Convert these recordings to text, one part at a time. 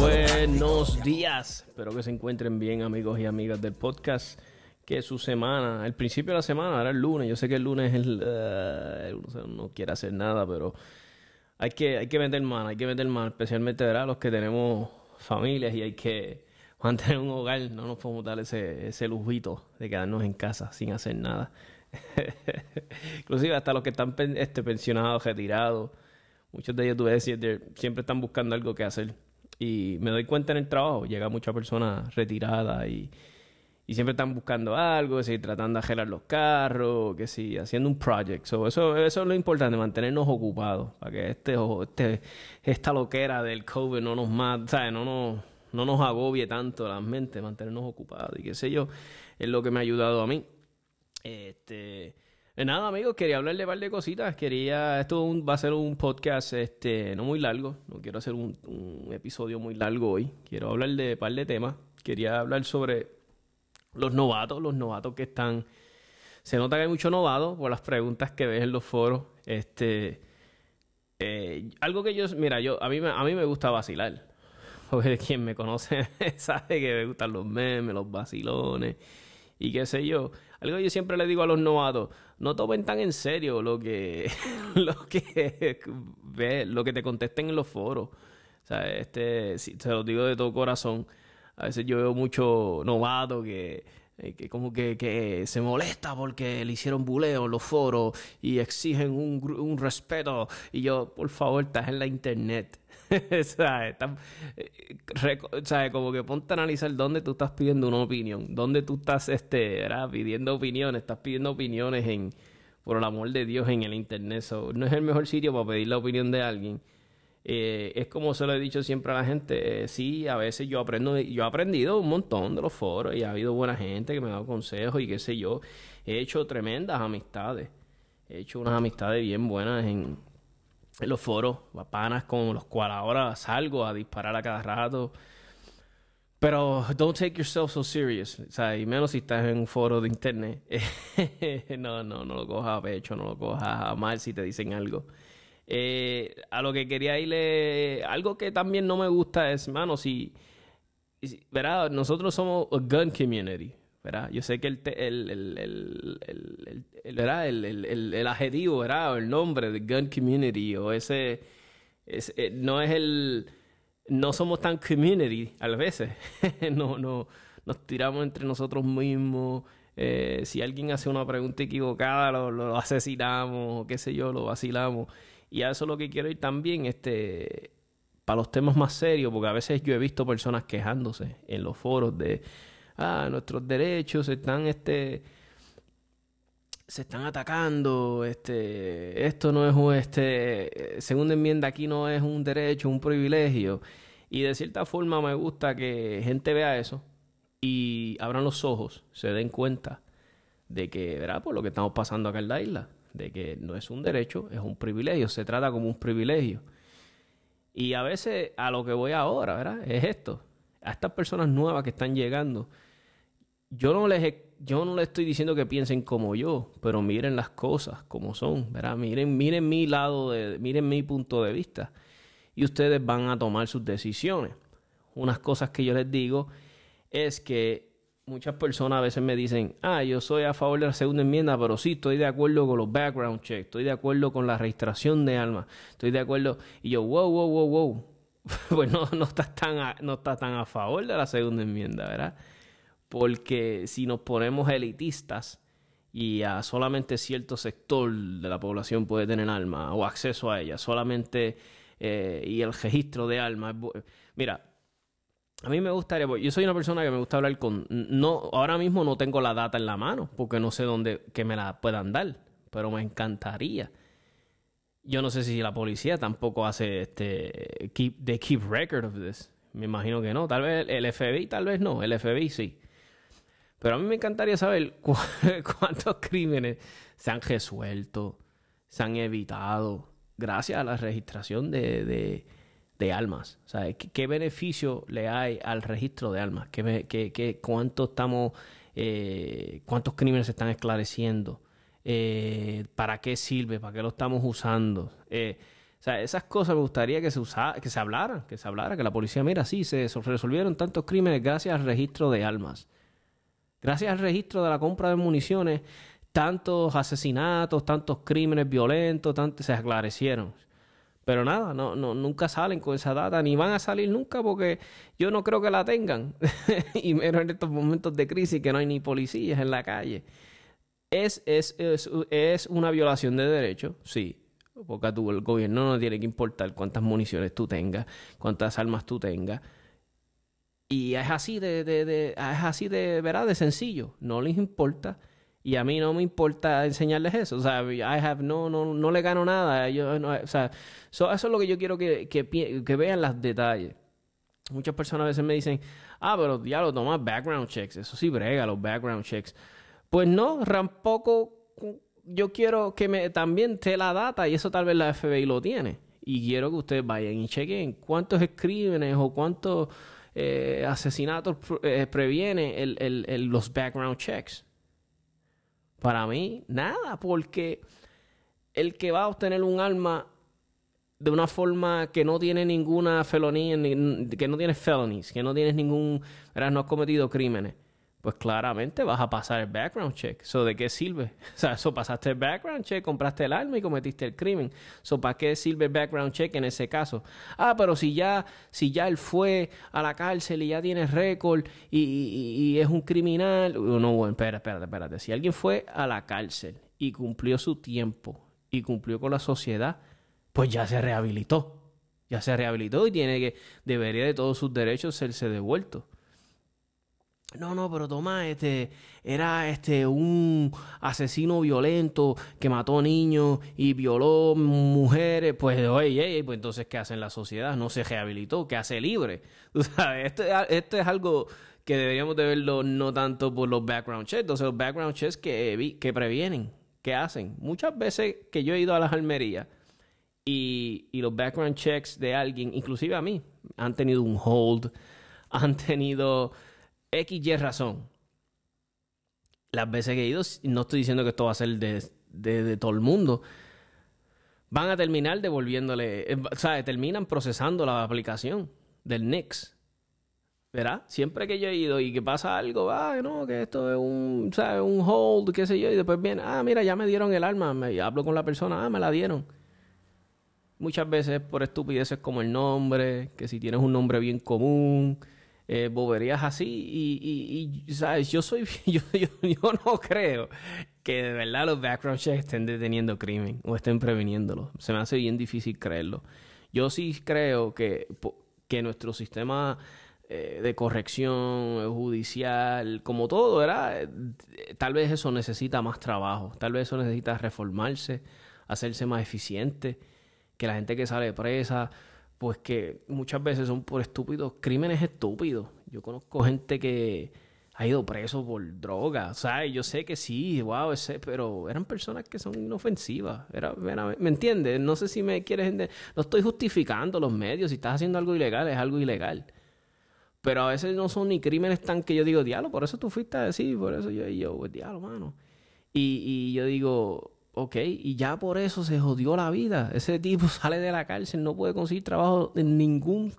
buenos días. Espero que se encuentren bien, amigos y amigas del podcast. Que su semana, el principio de la semana, ahora el lunes. Yo sé que el lunes el, eh, no quiere hacer nada, pero hay que, hay que meter mano, hay que meter mano, especialmente ¿verdad? los que tenemos familias y hay que mantener un hogar. No nos podemos dar ese, ese lujito de quedarnos en casa sin hacer nada. Inclusive hasta los que están este, pensionados, retirados. Muchos de ellos, tú ves, siempre están buscando algo que hacer. Y me doy cuenta en el trabajo, llega mucha persona retirada y, y siempre están buscando algo, que si tratando de arreglar los carros, que si haciendo un project. eso, eso es lo importante, mantenernos ocupados, para que este, este, esta loquera del COVID no nos mate, No nos, no nos agobie tanto la mente, mantenernos ocupados. Y qué sé yo, es lo que me ha ayudado a mí. Este, nada, amigos, quería hablarle de un par de cositas. Quería, esto va a ser un podcast este, no muy largo. No quiero hacer un, episodio muy largo hoy. Quiero hablar de un par de temas. Quería hablar sobre los novatos, los novatos que están. Se nota que hay muchos novatos por las preguntas que ves en los foros. Este. Eh, algo que yo, mira, yo a mí, a mí me gusta vacilar. Porque quien me conoce sabe que me gustan los memes, los vacilones y qué sé yo. Algo que yo siempre le digo a los novatos, no tomen tan en serio lo que, lo que, ve, lo que te contesten en los foros. O sea, este, si, se lo digo de todo corazón. A veces yo veo mucho novato que, eh, que como que, que, se molesta porque le hicieron buleo en los foros y exigen un, un respeto. Y yo, por favor, estás en la internet. ¿Sabes? Eh, como que ponte a analizar dónde tú estás pidiendo una opinión, dónde tú estás este, pidiendo opiniones, estás pidiendo opiniones en, por el amor de Dios, en el internet. no es el mejor sitio para pedir la opinión de alguien. Eh, es como se lo he dicho siempre a la gente, eh, sí, a veces yo aprendo, yo he aprendido un montón de los foros y ha habido buena gente que me ha dado consejos y qué sé yo. He hecho tremendas amistades. He hecho unas amistades bien buenas en, los foros, panas con los cuales ahora salgo a disparar a cada rato. Pero don't take yourself so serious, o sea, y menos si estás en un foro de internet. no, no, no lo cojas a pecho, no lo cojas a mal si te dicen algo. Eh, a lo que quería irle, algo que también no me gusta es, mano, si, ¿verdad? Nosotros somos gun community. Yo sé que el, el, el, el, el, el, adjetivo, el nombre de Gun Community o ese, eh, no es el... No somos tan community a veces. no, no, nos tiramos entre nosotros mismos. Eh, si alguien hace una pregunta equivocada, lo, lo, asesinamos, o qué sé yo, lo vacilamos. Y a eso es lo que quiero ir también, este, para los temas más serios, porque a veces yo he visto personas quejándose en los foros de ah, nuestros derechos están, este, se están atacando, este, esto no es un, este, segunda enmienda aquí no es un derecho, un privilegio. Y de cierta forma me gusta que gente vea eso y abran los ojos, se den cuenta de que, ¿verdad? Por lo que estamos pasando acá en la isla, de que no es un derecho, es un privilegio, se trata como un privilegio. Y a veces a lo que voy ahora, ¿verdad? Es esto a estas personas nuevas que están llegando, yo no les yo no les estoy diciendo que piensen como yo, pero miren las cosas como son, ¿verdad? Miren, miren mi lado de, miren mi punto de vista y ustedes van a tomar sus decisiones. Unas cosas que yo les digo es que muchas personas a veces me dicen, ah, yo soy a favor de la segunda enmienda, pero sí, estoy de acuerdo con los background checks, estoy de acuerdo con la registración de armas, estoy de acuerdo, y yo, wow, wow, wow, wow, pues no, no estás tan a, no estás tan a favor de la segunda enmienda, ¿verdad? Porque si nos ponemos elitistas y a solamente cierto sector de la población puede tener alma o acceso a ella, solamente eh, y el registro de alma. Mira, a mí me gustaría, yo soy una persona que me gusta hablar con, no, ahora mismo no tengo la data en la mano porque no sé dónde que me la puedan dar, pero me encantaría yo no sé si la policía tampoco hace este keep they keep record of this. Me imagino que no. Tal vez el FBI, tal vez no. El FBI sí. Pero a mí me encantaría saber cuántos crímenes se han resuelto, se han evitado gracias a la registración de, de, de almas. Sea, ¿qué, beneficio le hay al registro de almas? ¿Qué, qué, qué cuánto estamos, eh, ¿Cuántos crímenes se están esclareciendo? Eh, para qué sirve, para qué lo estamos usando. Eh, O sea, esas cosas me gustaría que se usara, que se hablaran, que se hablara, que la policía, mira, sí, se resolvieron tantos crímenes gracias al registro de armas. Gracias al registro de la compra de municiones, tantos asesinatos, tantos crímenes violentos, tantos se esclarecieron. Pero nada, no, no, nunca salen con esa data, ni van a salir nunca porque yo no creo que la tengan. y menos en estos momentos de crisis que no hay ni policías en la calle. Es, es, es, es una violación de derechos, sí. Porque tu, el gobierno no tiene que importar cuántas municiones tú tengas, cuántas armas tú tengas. Y es así de, de, de, es así de, ¿verdad? De sencillo. No les importa y a mí no me importa enseñarles eso. O sea, I have no, no, no le gano nada. Yo, o sea, eso es lo que yo quiero que, que, que, vean los detalles. Muchas personas a veces me dicen, ah, pero ya lo tomas background checks. Eso sí brega, los background checks. Pues no, tampoco yo quiero que me también te la data y eso tal vez la FBI lo tiene. Y quiero que ustedes vayan y chequen cuántos crímenes o cuántos eh, asesinatos eh, previene el, el, los background checks. Para mí, nada, porque el que va a obtener un arma de una forma que no tiene ninguna felonía, que no tiene felonies, que no tienes ningún, no has cometido crímenes, pues claramente vas a pasar el background check. ¿So de qué sirve? O sea, eso pasaste el background check, compraste el arma y cometiste el crimen. ¿So para qué sirve el background check en ese caso? Ah, pero si ya, si ya él fue a la cárcel y ya tiene récord y, es un criminal. No, bueno, espérate, espérate, espérate. Si alguien fue a la cárcel y cumplió su tiempo y cumplió con la sociedad, pues ya se rehabilitó. Ya se rehabilitó y tiene que, debería de todos sus derechos serse devuelto. No, no, pero Tomás, este, era este un asesino violento que mató niños y violó mujeres. Pues, oye, pues entonces, ¿qué hace en la sociedad? No se rehabilitó, ¿qué hace libre? Tú sabes, esto, esto es algo que deberíamos de verlo no tanto por los background checks, entonces los background checks que, que previenen, que hacen. Muchas veces que yo he ido a las almerías y, y los background checks de alguien, inclusive a mí, han tenido un hold, han tenido XY razón. Las veces que he ido, no estoy diciendo que esto va a ser de, todo el mundo, van a terminar devolviéndole, eh, o sea, terminan procesando la aplicación del NIX. ¿Verdad? Siempre que yo he ido y que pasa algo, ah, no, que esto es un, ¿sabes? un hold, qué sé yo, y después viene, ah, mira, ya me dieron el arma, me hablo con la persona, ah, me la dieron. Muchas veces por estupideces como el nombre, que si tienes un nombre bien común, eh, boberías así y, ¿sabes? Yo soy, yo, yo, no creo que de verdad los background checks estén deteniendo crimen o estén previniéndolo. Se me hace bien difícil creerlo. Yo sí creo que, que nuestro sistema eh, de corrección judicial, como todo, era, eh, tal vez eso necesita más trabajo, tal vez eso necesita reformarse, hacerse más eficiente, que la gente que sale presa pues que muchas veces son por estúpidos, crímenes estúpidos. Yo conozco gente que ha ido preso por droga, sea, yo sé que sí, wow, ese, pero eran personas que son inofensivas. Era, ¿Me entiendes? No sé si me quieres. No estoy justificando los medios. Si estás haciendo algo ilegal, es algo ilegal. Pero a veces no son ni crímenes tan que yo digo, diablo, por eso tú fuiste a decir, por eso yo, yo, pues diablo, mano. Y, y yo digo, Ok, y ya por eso se jodió la vida. Ese tipo sale de la cárcel, no puede conseguir trabajo en ningún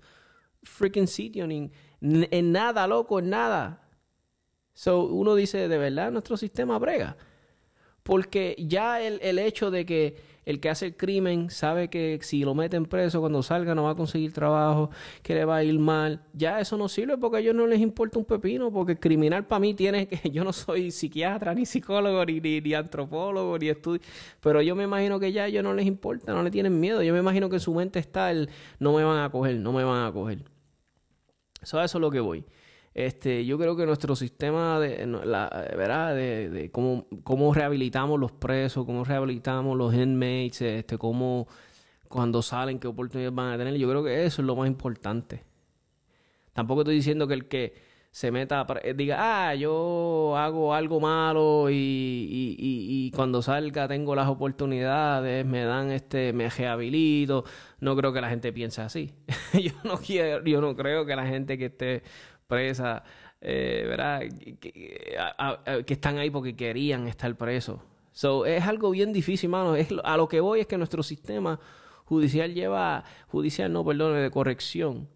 freaking sitio, en nada, loco, en nada. So, uno dice, de verdad, nuestro sistema brega. Porque ya el, el hecho de que el que hace el crimen sabe que si lo meten preso, cuando salga no va a conseguir trabajo, que le va a ir mal. Ya eso no sirve porque a ellos no les importa un pepino, porque criminal para mí tiene que. Yo no soy psiquiatra, ni psicólogo, ni, ni, antropólogo, ni estudio. Pero yo me imagino que ya a ellos no les importa, no le tienen miedo. Yo me imagino que en su mente está el no me van a coger, no me van a coger. Eso, eso es lo que voy. Este, yo creo que nuestro sistema de, la, ¿verdad? de, cómo, cómo, rehabilitamos los presos, cómo rehabilitamos los inmates, este, cómo cuando salen, qué oportunidades van a tener, yo creo que eso es lo más importante. Tampoco estoy diciendo que el que se meta, diga, ah, yo hago algo malo y, y, y, y, cuando salga tengo las oportunidades, me dan este, me rehabilito. No creo que la gente piense así. yo no quiero, yo no creo que la gente que esté presa, eh, ¿verdad? Que, están ahí porque querían estar presos. So, es algo bien difícil, mano. Es, a lo que voy es que nuestro sistema Judicial lleva, judicial no, perdón, de corrección.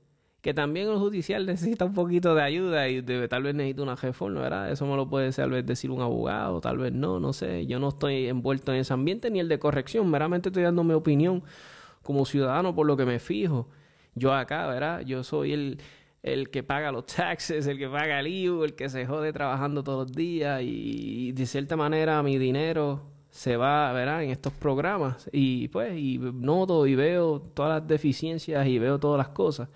Que también el judicial necesita un poquito de ayuda y tal vez necesita una reforma, ¿verdad? Eso me lo puede tal vez decir un abogado, tal vez no, no sé. Yo no estoy envuelto en ese ambiente ni el de corrección, meramente estoy dando mi opinión como ciudadano por lo que me fijo. Yo acá, ¿verdad? Yo soy el, el que paga los taxes, el que paga el IVU, el que se jode trabajando todos los días y, de cierta manera mi dinero se va, ¿verdad? En estos programas y pues y noto y veo todas las deficiencias y veo todas las cosas.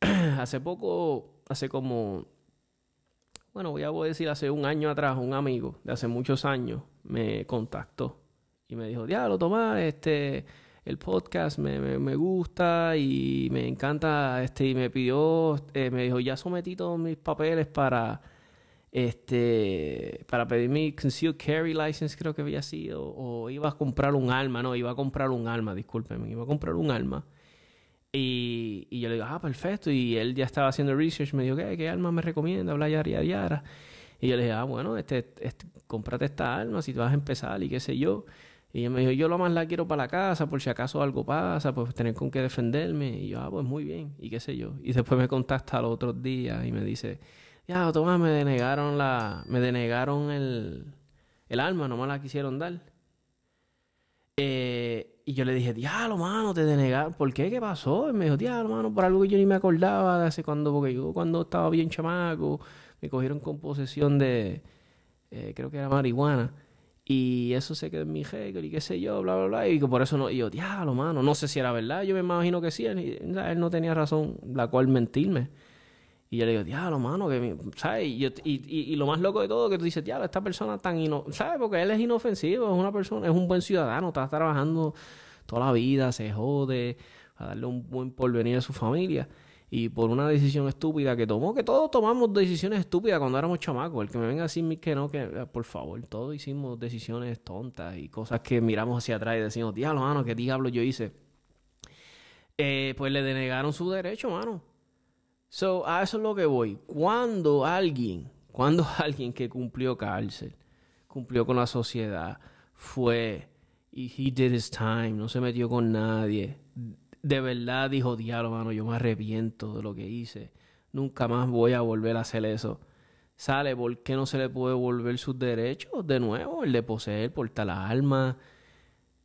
hace poco, hace como, bueno, voy a decir hace un año atrás, un amigo de hace muchos años me contactó y me dijo, diablo, Tomás, este el podcast me, me, gusta y me encanta, este, y me pidió, eh, me dijo, ya sometí todos mis papeles para, este, para pedir mi concealed carry license, creo que había sido, o iba a comprar un arma, no, iba a comprar un arma, discúlpeme, iba a comprar un arma. Y, y yo le digo, ah, perfecto, y él ya estaba haciendo research, me dijo, ¿qué, qué arma me recomienda? Habla yara, yara. Y yo le dije, ah, bueno, este, este, cómprate esta arma si te vas a empezar y qué sé yo. Y ella me dijo, yo lo más la quiero para la casa, por si acaso algo pasa, pues tener con qué defenderme. Y yo, ah, pues muy bien, y qué sé yo. Y después me contacta los otros días y me dice, ya, Tomás, me denegaron la, me denegaron el, el arma, no me la quisieron dar. Eh, y yo le dije, diablo, mano, te denegaron. ¿Por qué? ¿Qué pasó? Y me dijo, diablo, mano, por algo que yo ni me acordaba de hace cuando, porque yo cuando estaba bien chamaco, me cogieron con posesión de, eh, creo que era marihuana. Y eso se quedó en mi récord y qué sé yo, bla, bla, bla. Y que por eso no, y yo, diablo, mano, no sé si era verdad. Yo me imagino que sí. Él, no tenía razón la cual mentirme. Y yo le digo, diablo, mano, que, ¿sabes? Y, y, lo más loco de todo que tú dices, diablo, esta persona tan inofensiva, ¿sabes? Porque él es inofensivo, es una persona, es un buen ciudadano, está trabajando toda la vida, se jode, a darle un buen porvenir a su familia y por una decisión estúpida que tomó, que todos tomamos decisiones estúpidas cuando éramos chamacos. El que me venga a decir que no, que eh, por favor, todos hicimos decisiones tontas y cosas que miramos hacia atrás y decimos, diablo, mano, ¿qué diablo yo hice? Eh, pues le denegaron su derecho, mano. So, a eso es lo que voy. Cuando alguien, cuando alguien que cumplió cárcel, cumplió con la sociedad, fue y he did his time, no se metió con nadie, de verdad dijo, diablo, mano, yo me arrepiento de lo que hice. Nunca más voy a volver a hacer eso. Sale, ¿por qué no se le puede volver sus derechos de nuevo? El de poseer, portar la alma.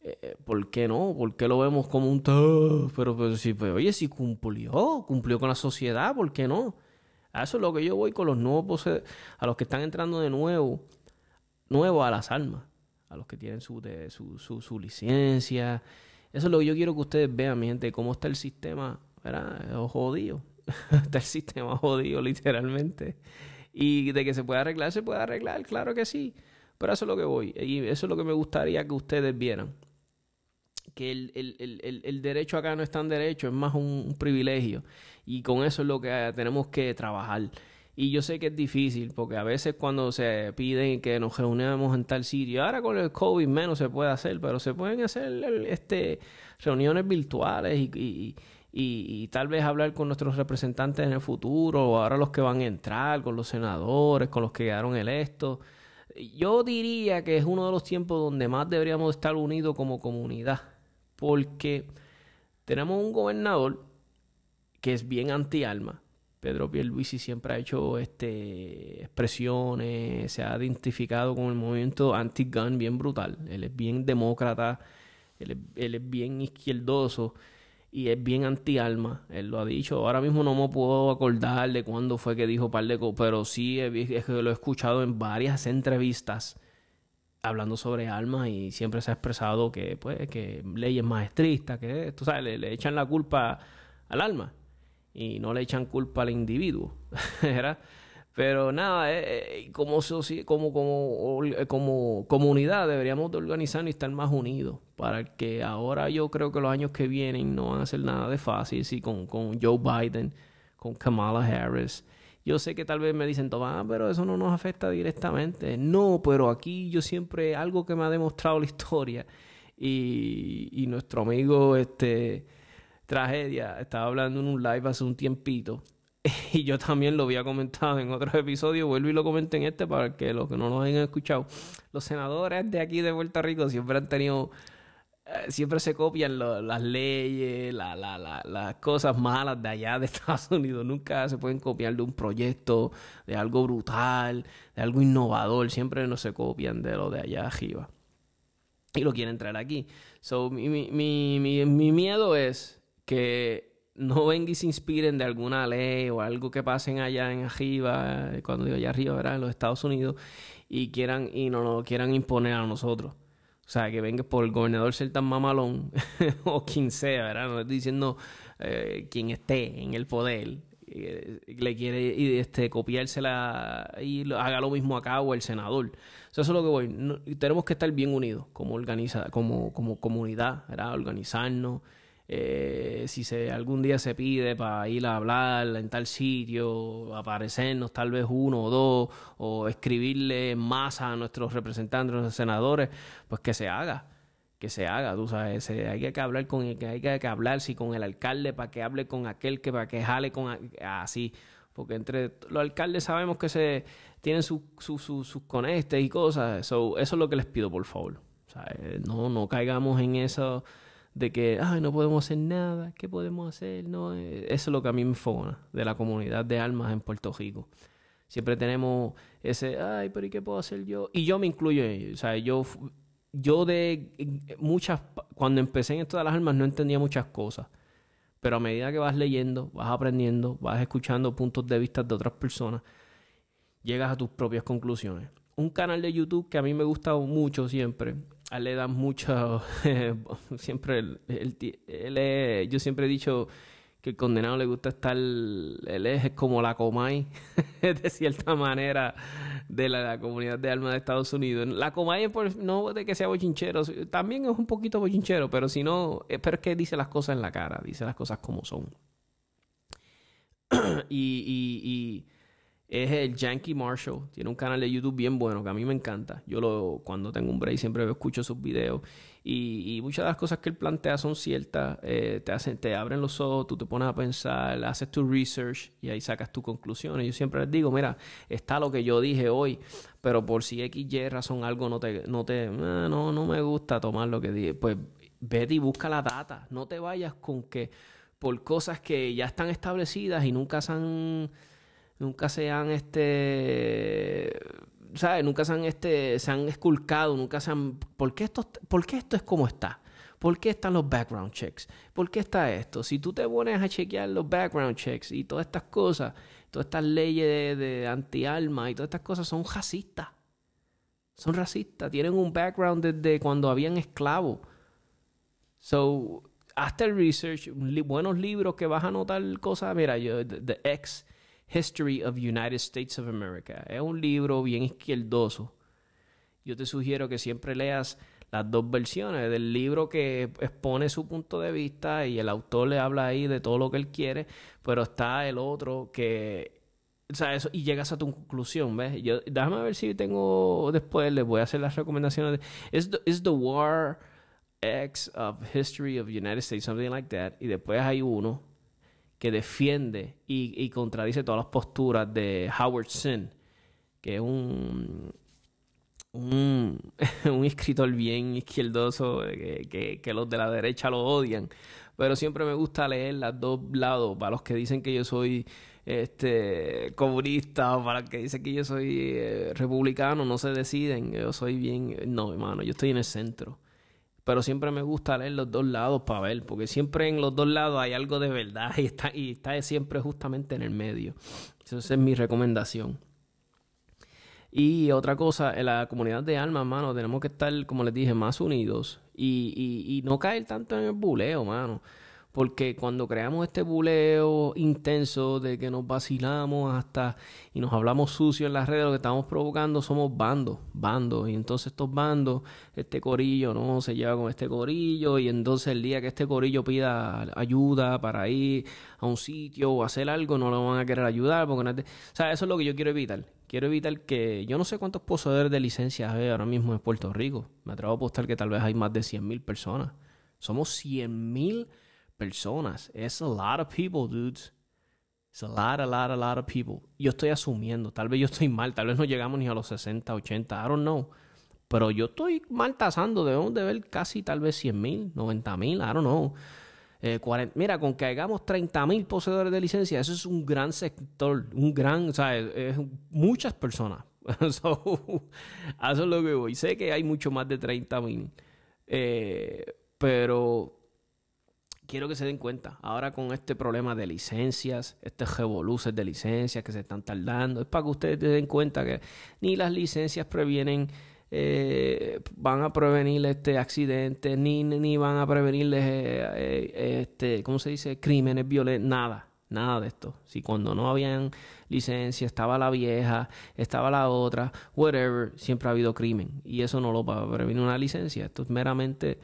Eh, eh, ¿Por qué no? ¿Por qué lo vemos como un... Pero, pero sí, pues, oye, si cumplió, cumplió con la sociedad, ¿por qué no? Eso es lo que yo voy con los nuevos a los que están entrando de nuevo, nuevo a las almas, a los que tienen su, su, su, su licencia, eso es lo que yo quiero que ustedes vean, mi gente, cómo está el sistema, ¿verdad? Jodido. está el sistema jodido, literalmente. Y de que se puede arreglar, se puede arreglar, claro que sí. Pero eso es lo que voy. Y eso es lo que me gustaría que ustedes vieran. Que el, el, el, el derecho acá no es tan derecho, es más un privilegio. Y con eso es lo que tenemos que trabajar. Y yo sé que es difícil, porque a veces cuando se piden que nos reunamos en tal sitio, ahora con el COVID menos se puede hacer, pero se pueden hacer este, reuniones virtuales y, y, y, tal vez hablar con nuestros representantes en el futuro, o ahora los que van a entrar, con los senadores, con los que quedaron electos. Yo diría que es uno de los tiempos donde más deberíamos estar unidos como comunidad, porque tenemos un gobernador que es bien anti-alma Pedro Pierluisi siempre ha hecho este, expresiones, se ha identificado con el movimiento anti-gun bien brutal. Él es bien demócrata, él es, bien izquierdoso y es bien anti-alma. Él lo ha dicho. Ahora mismo no me puedo acordar de cuándo fue que dijo par de pero sí lo he escuchado en varias entrevistas hablando sobre almas y siempre se ha expresado que, pues, que leyes más estrictas, que tú sabes, le, le echan la culpa al alma y no le echan culpa al individuo, Pero nada, eh, eh, como, como, como, eh, como comunidad deberíamos de organizarnos y estar más unidos para que ahora yo creo que los años que vienen no van a ser nada de fácil, sí, con, con Joe Biden, con Kamala Harris. Yo sé que tal vez me dicen, Tomás, pero eso no nos afecta directamente. No, pero aquí yo siempre, algo que me ha demostrado la historia y, y nuestro amigo, este tragedia. Estaba hablando en un live hace un tiempito. Y yo también lo había comentado en otros episodios. Vuelvo y lo comenté en este para que los que no lo hayan escuchado. Los senadores de aquí de Puerto Rico siempre han tenido eh, siempre se copian las leyes, las cosas malas de allá de Estados Unidos. Nunca se pueden copiar de un proyecto, de algo brutal, de algo innovador. Siempre no se copian de lo de allá arriba. Y lo quieren traer aquí. So, mi, mi, mi, mi miedo es que no vengan y se inspiren de alguna ley o algo que pasen allá en arriba, cuando digo allá arriba, ¿verdad? En los Estados Unidos, y quieran, y no nos quieran imponer a nosotros. O sea, que venga por el gobernador ser tan mamalón, o quien sea, ¿verdad? No estoy diciendo eh, quien esté en el poder, eh, le quiere este, copiársela y haga lo mismo acá o el senador. eso es lo que voy. tenemos que estar bien unidos como, organiza, como, como comunidad, ¿verdad? Organizarnos eh, si se algún día se pide para ir a hablar en tal sitio, aparecernos tal vez uno o dos, o escribirle más a nuestros representantes, a nuestros senadores, pues que se haga, que se haga, tú sabes, hay que hablar con el, hay que hablar si con el alcalde para que hable con aquel que para que jale con así, porque entre los alcaldes sabemos que se tienen sus conectes y cosas, eso es lo que les pido por favor, no, no caigamos en eso de que, ay, no podemos hacer nada, ¿qué podemos hacer? No, eh, eso es lo que a mí me fogona de la comunidad de almas en Puerto Rico. Siempre tenemos ese, ay, pero ¿y qué puedo hacer yo? Y yo me incluyo en ello. O sea, yo, yo de muchas, cuando empecé en esto de las almas no entendía muchas cosas. Pero a medida que vas leyendo, vas aprendiendo, vas escuchando puntos de vista de otras personas, llegas a tus propias conclusiones. Un canal de YouTube que a mí me gusta mucho siempre a le dan mucho, siempre, él, yo siempre he dicho que el condenado le gusta estar, él es como la Comay, de cierta manera, de la, comunidad de alma de Estados Unidos. La Comay no de que sea bochinchero, también es un poquito bochinchero, pero si no, eh, pero es que dice las cosas en la cara, dice las cosas como son. y, y es el Yankee Marshall. Tiene un canal de YouTube bien bueno que a mí me encanta. Yo lo, cuando tengo un break siempre escucho sus videos. Y, muchas de las cosas que él plantea son ciertas. Eh, te, hacen, te abren los ojos, tú te pones a pensar, haces tu research y ahí sacas tus conclusiones. Yo siempre les digo, mira, está lo que yo dije hoy, pero por si X, Y razón algo no te, no te, eh, no, no me gusta tomar lo que dije. Pues vete y busca la data. No te vayas con que por cosas que ya están establecidas y nunca se han nunca se han este ¿sabes? Nunca se han este se han esculcado, nunca se han ¿por qué esto por qué esto es como está? ¿Por qué están los background checks? ¿Por qué está esto? Si tú te pones a chequear los background checks y todas estas cosas, todas estas leyes de, anti-alma y todas estas cosas son racistas. Son racistas, tienen un background desde cuando habían esclavos. So, hasta el research, buenos libros que vas a notar cosas, mira, yo, The X History of United States of America. Es un libro bien izquierdoso. Yo te sugiero que siempre leas las dos versiones del libro que expone su punto de vista y el autor le habla ahí de todo lo que él quiere, pero está el otro que o sea, eso, y llegas a tu conclusión, ¿ves? Yo, déjame ver si tengo después, les voy a hacer las recomendaciones. ¿Es is the War X of History of United States, something like that. Y después hay uno que defiende y, contradice todas las posturas de Howard Zinn, que es un, un, escritor bien izquierdoso que, que, los de la derecha lo odian. Pero siempre me gusta leer las dos lados, para los que dicen que yo soy este comunista para los que dicen que yo soy eh, republicano, no se deciden. Yo soy bien... No, hermano, yo estoy en el centro pero siempre me gusta leer los dos lados para ver, porque siempre en los dos lados hay algo de verdad y está, y está siempre justamente en el medio. Esa es mi recomendación. Y otra cosa, en la comunidad de almas, mano, tenemos que estar, como les dije, más unidos y, y, y no caer tanto en el buleo, mano. Porque cuando creamos este buleo intenso de que nos vacilamos hasta y nos hablamos sucio en las redes, lo que estamos provocando somos bandos, bandos. Y entonces estos bandos, este corillo no se lleva con este corillo. Y entonces el día que este corillo pida ayuda para ir a un sitio o hacer algo, no lo van a querer ayudar. Porque no O sea, eso es lo que yo quiero evitar. Quiero evitar que. Yo no sé cuántos poseedores de licencias hay ahora mismo en Puerto Rico. Me atrevo a apostar que tal vez hay más de 100.000 personas. Somos 100.000 personas. Es a lot of people, dudes. It's a lot, a lot, a lot of people. Yo estoy asumiendo, tal vez yo estoy mal, tal vez no llegamos ni a los 60, 80, I don't know. Pero yo estoy mal tasando, debemos de ver casi tal vez 100 mil, 90 mil, I don't know. Eh, mira, con que hagamos 30 mil poseedores de licencia, eso es un gran sector, un gran, o sea, es, muchas personas. eso es lo que voy. Sé que hay mucho más de 30 mil, eh, pero quiero que se den cuenta, ahora con este problema de licencias, estos revoluces de licencias que se están tardando, es para que ustedes se den cuenta que ni las licencias previenen, eh, van a prevenir este accidentes, ni, ni van a prevenir, eh, eh, este, ¿cómo se dice? Crímenes violentos, nada, nada de esto. Si cuando no habían licencia, estaba la vieja, estaba la otra, whatever, siempre ha habido crimen. Y eso no lo va a prevenir una licencia, esto es meramente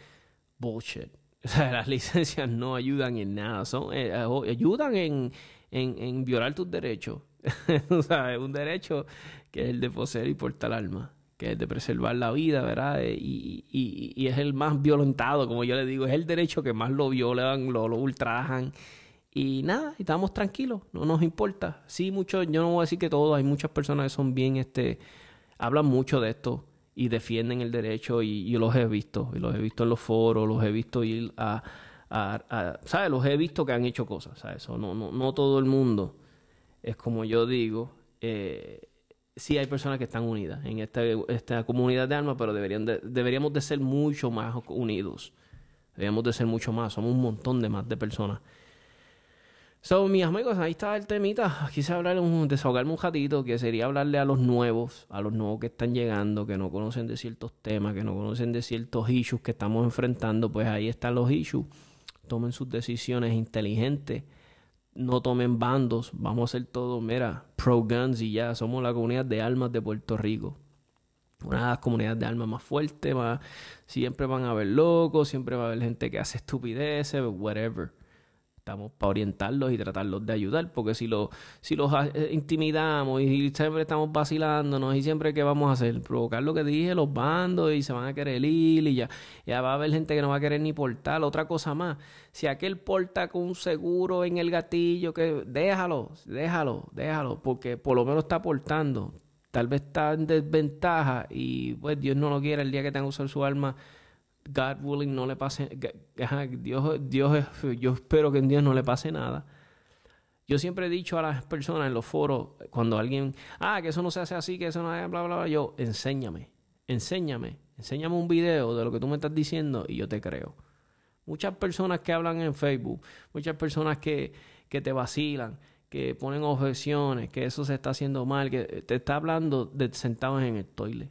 bullshit. O sea, las licencias no ayudan en nada, son, eh, eh, ayudan en, en, violar tus derechos. o sea, es un derecho que es el de poseer y portar alma, que es el de preservar la vida, ¿verdad? Eh, y, y, y, es el más violentado, como yo le digo, es el derecho que más lo violan, lo, lo ultrajan. Y nada, estamos tranquilos, no nos importa. Sí, mucho, yo no voy a decir que todos, hay muchas personas que son bien, este, hablan mucho de esto y defienden el derecho y yo los he visto, y los he visto en los foros, los he visto ir a, ¿sabes? Los he visto que han hecho cosas, ¿sabes? no, no, no todo el mundo es como yo digo, eh, sí hay personas que están unidas en esta, esta comunidad de almas, pero deberían deberíamos de ser mucho más unidos, deberíamos de ser mucho más, somos un montón de más de personas So, mis amigos, ahí está el temita. Quise hablar, un, desahogarme un ratito, que sería hablarle a los nuevos, a los nuevos que están llegando, que no conocen de ciertos temas, que no conocen de ciertos issues que estamos enfrentando. Pues ahí están los issues. Tomen sus decisiones inteligentes. No tomen bandos. Vamos a hacer todo, mira, pro guns y ya. Somos la comunidad de almas de Puerto Rico. Una de las comunidades de almas más fuertes. Más, siempre van a haber locos, siempre va a haber gente que hace estupideces, whatever. Estamos para orientarlos y tratarlos de ayudar, porque si, lo, si los eh, intimidamos y siempre estamos vacilándonos y siempre ¿qué vamos a hacer? Provocar lo que dije, los bandos y se van a querer ir y ya, ya va a haber gente que no va a querer ni portar. Otra cosa más, si aquel porta con un seguro en el gatillo, que déjalo, déjalo, déjalo, porque por lo menos está portando. Tal vez está en desventaja y pues Dios no lo quiere el día que tenga que usar su arma God willing no le pase, Dios, Dios, yo espero que en Dios no le pase nada. Yo siempre he dicho a las personas en los foros, cuando alguien, ah, que eso no se hace así, que eso no es bla, bla, bla, yo, enséñame, enséñame, enséñame un video de lo que tú me estás diciendo y yo te creo. Muchas personas que hablan en Facebook, muchas personas que, que te vacilan, que ponen objeciones, que eso se está haciendo mal, que te está hablando de sentados en el toilet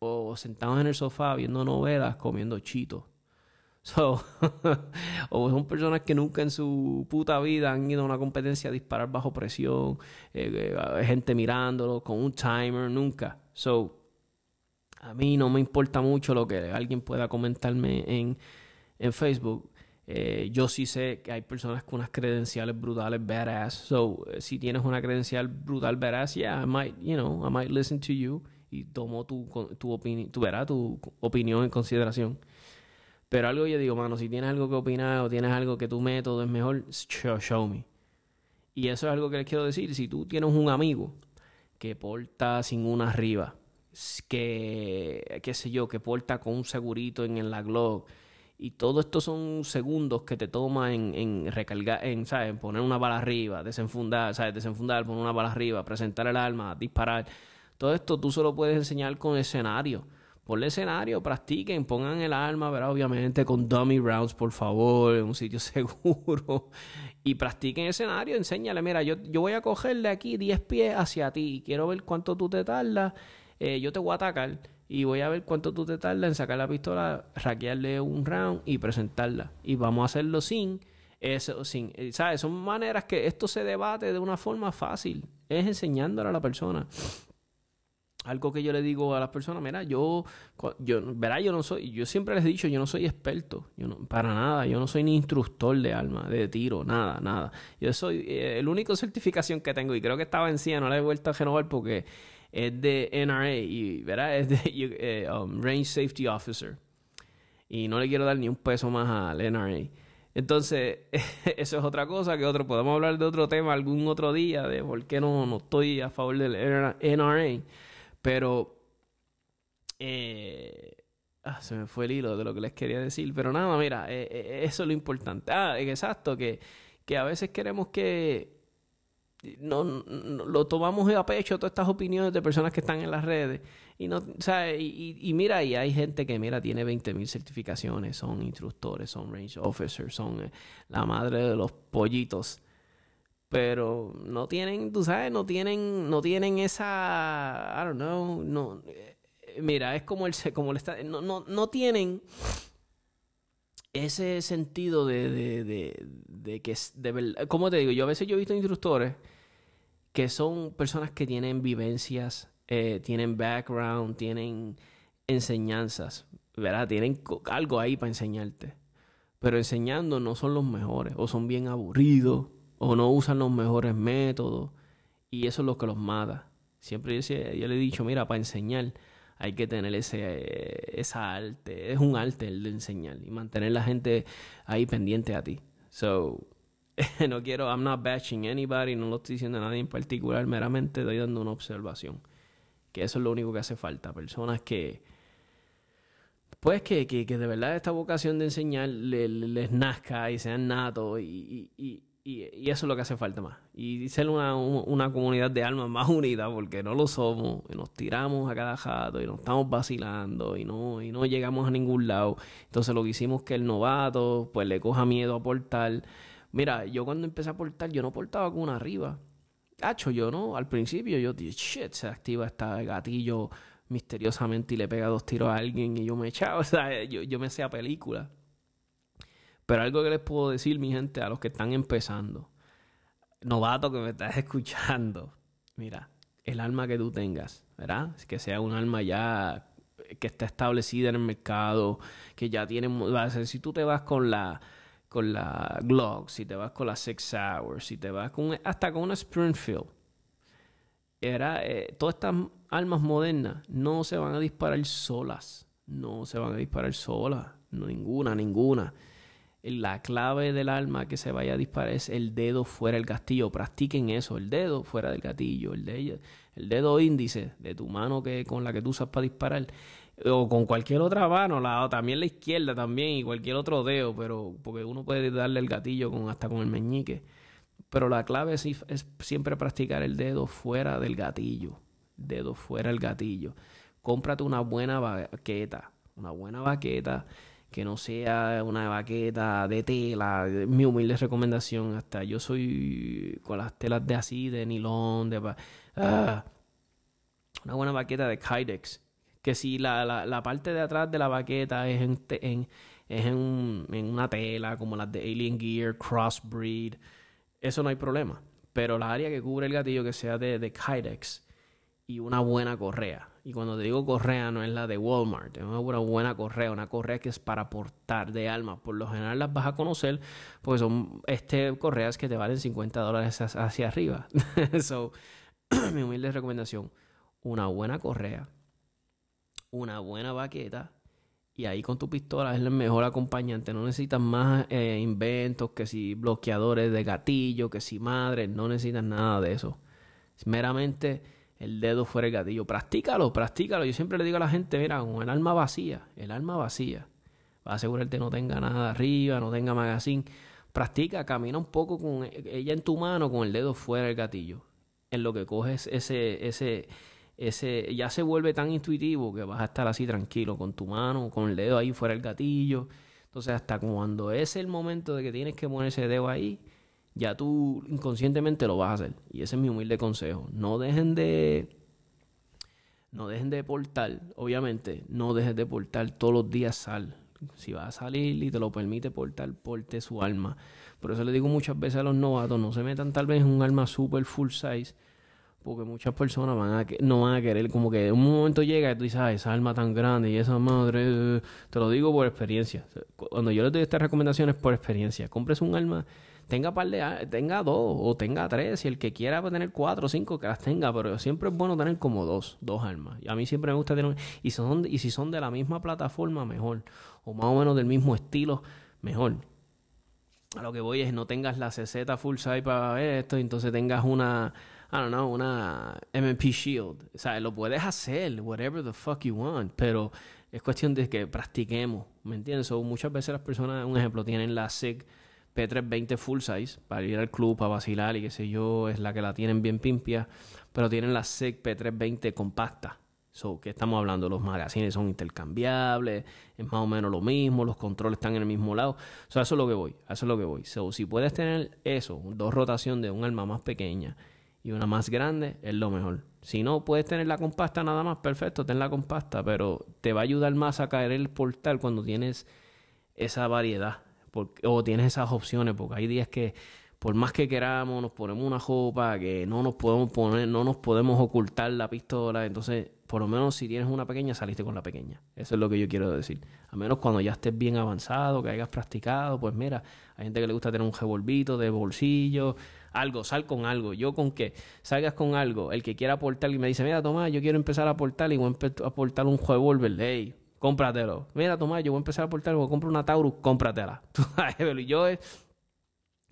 o sentados en el sofá viendo novelas comiendo chitos. So, o son personas que nunca en su puta vida han ido a una competencia a disparar bajo presión, eh, eh, gente mirándolo con un timer, nunca. So, a mí no me importa mucho lo que alguien pueda comentarme en, en Facebook. Eh, yo sí sé que hay personas con unas credenciales brutales, badass. So, si tienes una credencial brutal, badass, yeah, I might, you know, I might listen to you y tomo tu, tu, opinión, tu, tu opinión en consideración. Pero algo yo digo, mano, si tienes algo que opinar o tienes algo que tu método es mejor, show, me. Y eso es algo que les quiero decir. Si tú tienes un amigo que porta sin una arriba, que, qué sé yo, que porta con un segurito en, la glove, y todo esto son segundos que te toma en, en recargar, en, ¿sabes? Poner una bala arriba, desenfundar, ¿sabes? Desenfundar, poner una bala arriba, presentar el arma, disparar. Todo esto tú solo puedes enseñar con escenario. Ponle escenario, practiquen, pongan el arma, ¿verdad? Obviamente con dummy rounds, por favor, en un sitio seguro. Y practiquen escenario, enséñale, mira, yo, yo voy a coger de aquí 10 pies hacia ti quiero ver cuánto tú te tardas. Eh, yo te voy a atacar y voy a ver cuánto tú te tardas en sacar la pistola, raquearle un round y presentarla. Y vamos a hacerlo sin eso, sin, eh, ¿sabes? Son maneras que esto se debate de una forma fácil. Es enseñándole a la persona algo que yo le digo a las personas, mira, yo, yo, verá, yo no soy, yo siempre les he dicho, yo no soy experto, yo no, para nada, yo no soy ni instructor de arma, de tiro, nada, nada. Yo soy, eh, el único certificación que tengo, y creo que estaba vencida, no la he vuelto a renovar porque es de NRA, y verá, es de eh, um, Range Safety Officer. Y no le quiero dar ni un peso más al NRA. Entonces, eso es otra cosa que otro, podemos hablar de otro tema algún otro día, de por qué no, no estoy a favor del NRA. Pero Eh, ah, se me fue el hilo de lo que les quería decir. Pero nada, mira, eh, eh, eso es lo importante. Ah, exacto, que, que a veces queremos que no, lo tomamos a pecho todas estas opiniones de personas que están en las redes y no y, y, mira y hay gente que mira tiene 20.000 certificaciones son instructores son range officers son eh, la madre de los pollitos pero no tienen tú sabes no tienen no tienen esa I don't know no eh, mira es como el como le está no, no, no tienen ese sentido de, de, de, de que, de verdad, como te digo, yo a veces yo he visto instructores que son personas que tienen vivencias, eh, tienen background, tienen enseñanzas, ¿verdad? Tienen algo ahí para enseñarte. Pero enseñando no son los mejores, o son bien aburridos, o no usan los mejores métodos, y eso es lo que los mata. Siempre yo, le he dicho, mira, para enseñar hay que tener ese, esa arte. Es un arte el de enseñar y mantener la gente ahí pendiente a ti. So, no quiero, I'm not bashing anybody, no lo estoy diciendo a nadie en particular, meramente estoy dando una observación. Que eso es lo único que hace falta. Personas que, pues que, que, de verdad esta vocación de enseñar les, nazca y sean natos y, eso es lo que hace falta más. Y ser una, una comunidad de almas más unida, porque no lo somos, y nos tiramos a cada jato y nos estamos vacilando y no, y no llegamos a ningún lado. Entonces lo que hicimos que el novato pues le coja miedo a portar. Mira, yo cuando empecé a portar, yo no portaba con una arriba. Hacho, yo no, al principio yo dije, shit, se activa este gatillo misteriosamente y le pega dos tiros a alguien y yo me echaba, o sea, yo, yo me hacía película. Pero algo que les puedo decir, mi gente, a los que están empezando, novato que me estás escuchando, mira, el alma que tú tengas, ¿verdad? Que sea un alma ya que está establecida en el mercado, que ya tiene, si tú te vas con la con la Glock, si te vas con la Six Hours, si te vas con hasta con una Springfield, era eh, todas estas armas modernas no se van a disparar solas, no se van a disparar solas, ninguna, ninguna la clave del arma que se vaya a disparar es el dedo fuera del gatillo. Practiquen eso, el dedo fuera del gatillo, el, de, el dedo índice de tu mano que con la que tú usas para disparar o con cualquier otra mano, la, también la izquierda también y cualquier otro dedo, pero porque uno puede darle el gatillo con hasta con el meñique. Pero la clave es, es siempre practicar el dedo fuera del gatillo, dedo fuera del gatillo. Cómprate una buena baqueta, una buena baqueta que no sea una baqueta de tela, mi humilde recomendación, hasta yo soy con las telas de así, de nilón, de... Ah, una buena baqueta de Kydex, que si la, la, parte de atrás de la baqueta es en, es en, una tela como las de Alien Gear, Crossbreed, eso no hay problema. Pero la área que cubre el gatillo que sea de Kydex y una buena correa. Y cuando te digo correa no es la de Walmart, es una buena correa, una correa que es para portar de alma. Por lo general las vas a conocer porque son este, correas que te valen 50 dólares hacia arriba. so, mi humilde recomendación, una buena correa, una buena baqueta y ahí con tu pistola es el mejor acompañante. No necesitas más eh, inventos, que si bloqueadores de gatillo, que si madres, no necesitas nada de eso. Meramente el dedo fuera el gatillo. Practícalo, practícalo. Yo siempre le digo a la gente, mira, con el alma vacía, el alma vacía. Va a asegurarte no tenga nada arriba, no tenga magazine. Practica, camina un poco con ella en tu mano, con el dedo fuera del gatillo. En lo que coges ese, ese, ese, ya se vuelve tan intuitivo que vas a estar así tranquilo con tu mano, con el dedo ahí fuera del gatillo. Entonces, hasta cuando es el momento de que tienes que poner ese dedo ahí, ya tú inconscientemente lo vas a hacer. Y ese es mi humilde consejo. No dejen de. No dejen de portar, obviamente, no dejes de portar todos los días sal. Si vas a salir y te lo permite portar, porte su alma. Por eso le digo muchas veces a los novatos, no se metan tal vez en un arma super full size, porque muchas personas van a no van a querer, como que un momento llega y tú dices, esa alma tan grande y esa madre, te lo digo por experiencia. Cuando yo les doy estas recomendaciones por experiencia, compres un arma tenga par de tenga dos o tenga tres, si el que quiera tener cuatro o cinco que las tenga, pero siempre es bueno tener como dos, dos armas. Y a mí siempre me gusta tener y son y si son de la misma plataforma mejor o más o menos del mismo estilo mejor. A lo que voy es no tengas la CZ full size para ver esto, y entonces tengas una I don't know, una MP Shield. O sea, lo puedes hacer, whatever the fuck you want, pero es cuestión de que practiquemos, ¿me entiendes? O muchas veces las personas, un ejemplo, tienen la SIG P320 full size para ir al club, para vacilar y qué sé yo, es la que la tienen bien pimpia, pero tienen la SIG P320 compacta. So, ¿qué estamos hablando? Los magazines son intercambiables, es más o menos lo mismo, los controles están en el mismo lado. So, eso es lo que voy, eso es lo que voy. So, si puedes tener eso, dos rotaciones de un arma más pequeña y una más grande, es lo mejor. Si no, puedes tener la compacta nada más, perfecto, ten la compacta, pero te va a ayudar más a caer el portal cuando tienes esa variedad o tienes esas opciones, porque hay días que por más que queramos nos ponemos una jopa, que no nos podemos poner, no nos podemos ocultar la pistola, entonces por lo menos si tienes una pequeña, saliste con la pequeña. Eso es lo que yo quiero decir. A menos cuando ya estés bien avanzado, que hayas practicado, pues mira, hay gente que le gusta tener un revolvito de bolsillo, algo, sal con algo. Yo con que salgas con algo, el que quiera aportar y me dice, mira, Tomás, yo quiero empezar a aportar y voy a aportar un revólver, hey, cómpratelo. Mira, Tomás, yo voy a empezar a aportar, voy a comprar una Taurus, cómpratela. yo es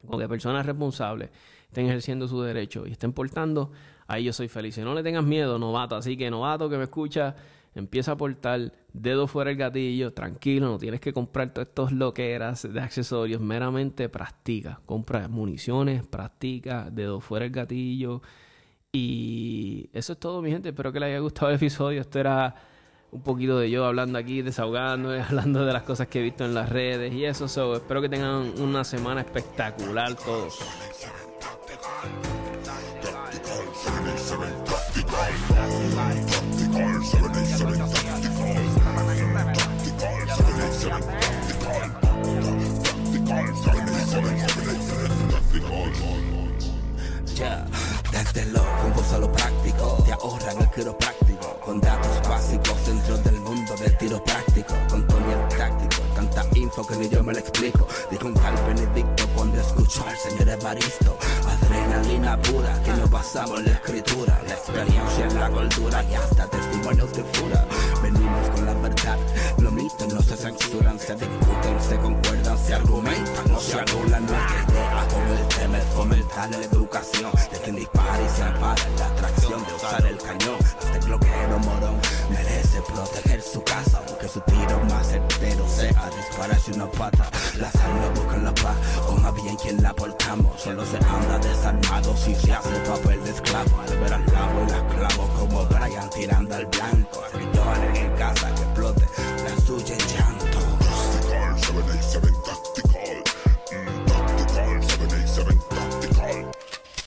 con que personas responsables estén ejerciendo su derecho y estén portando, ahí yo soy feliz. Y no le tengas miedo, novato. Así que, novato que me escucha, empieza a portar, dedo fuera el gatillo, tranquilo, no tienes que comprar todos estos loqueras de accesorios, meramente practica. Compra municiones, practica, dedo fuera el gatillo. Y eso es todo, mi gente. Espero que les haya gustado el episodio. Esto era un poquito de yo hablando aquí, desahogando, hablando de las cosas que he visto en las redes y eso. espero que tengan una semana espectacular todos. Ya, desde lo lo práctico, te ahorran el quiropráctico, con datos básicos dentro del mundo del tiro práctico, con Tony el táctico, tanta info que ni yo me lo explico. Dijo un tal Benedicto cuando escuchó al señor Evaristo, adrenalina pura que nos basamos en la escritura, la experiencia en la cultura y hasta testimonios de fura. Venimos con la verdad, los mitos no se censuran, se discuten, se concuerdan, se argumentan, no se anulan, nuestra idea con el tema es fomentar la educación de quien dispara y se ampara la atracción de usar el cañón. Este bloqueo morón merece proteger su casa, aunque su tiro más certero sea dispararse una pata. La no busca la paz, o más bien quien la portamos. Solo se anda desarmado si se hace papel de esclavo. Al ver al lavo y la clavo como Brian tirando al blanco. Seguidores en el